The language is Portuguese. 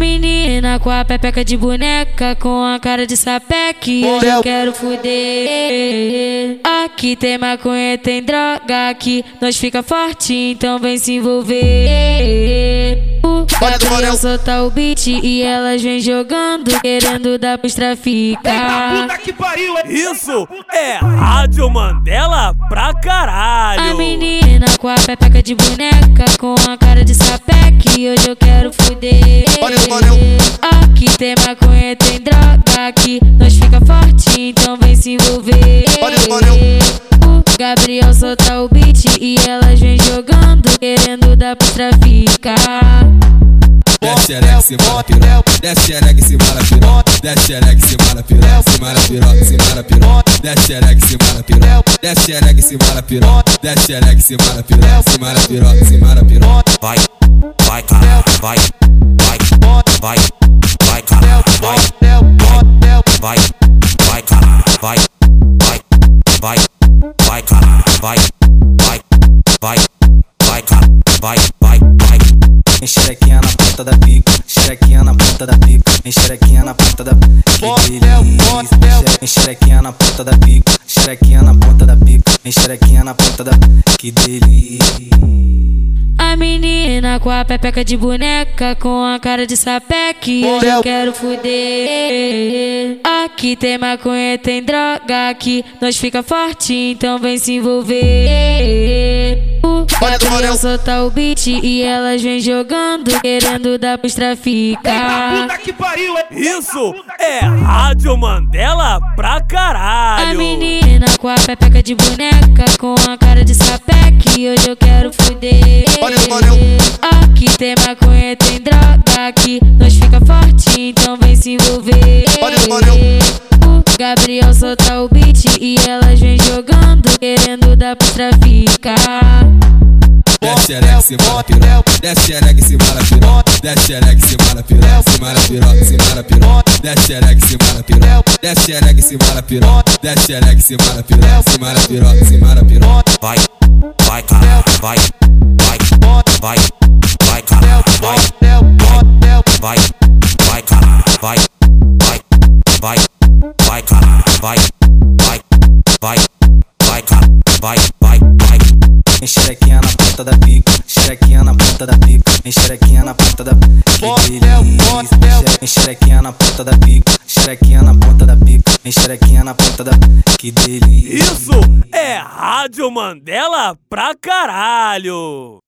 menina com a pepeca de boneca, com a cara de sapeque, hoje eu quero fuder. Aqui tem maconha, tem droga, aqui nós fica forte, então vem se envolver. Gabriel solta o beat e elas vem jogando, querendo dar pros traficar. Puta que pariu, é Isso é Rádio Mandela pra caralho. A menina com a pepeca de boneca, com a cara de sapeque, hoje eu quero fuder. Aqui tem maconha, tem droga, aqui nós fica forte, então vem se envolver. O Gabriel solta o beat e elas vem jogando, querendo dar pro traficar. Se mara piroca. Desce xereca, se mara piroca. Desce xereca, se mara piroca. Se mara piroca, se mara piroca. Desce xereca, se mara piroca. Desce xereca, se piroca. Desce xereca, se mara piroca. Se mara piroca, se mara piroca. vai, vai, cara, vai, vai, vai, vai, cara, vai, vai, vai, cara, vai, vai, vai, vai, cara, vai, vai, vai, vai, cara, vai, vai, vai. Vem xerequinha na ponta da pica, xerequinha na ponta da pica, vem xerequinha na ponta da delícia. Vem xerequinha na ponta da pica, xerequinha na ponta da pica, vem xerequinha na ponta da Que delícia. A menina com a pepeca de boneca, com a cara de sapeque, hoje eu quero fuder. Aqui tem maconha, tem droga, aqui nós fica forte, então vem se envolver. O Gabriel solta o beat e elas vem jogando, querendo dar pros traficar. Puta que pariu, é Isso é Rádio Mandela pra A caralho. menina com a pepeca de boneca, com a cara de sapeque, hoje eu quero fuder. Aqui tem maconha, tem droga, aqui nós fica forte, então vem se envolver. O Gabriel solta o beat e elas vem jogando, querendo dar pro traficar. Desce xereca, se mara piroca. Desce xereca, se mara piroca. Desce xereca, se mara piroca. Se mara piroca, se mara piroca. Desce xereca, se mara piroca. Desce xereca, se mara piroca. Desce xereca, se mara piroca. Se mara piroca, se mara piroca. vai, vai, cara, vai, vai, vai, vai, cara, vai, vai, vai, cara, vai, vai, vai, vai, cara, vai, vai, vai, vai, cara, vai, vai, vai. Na ponta da pica, xerequinha na ponta da pica, xerequinha na ponta da. Vem xerequinha na ponta da pica, xerequinha na ponta da pica, xerequinha na ponta da Que delícia. Isso é Rádio Mandela pra caralho.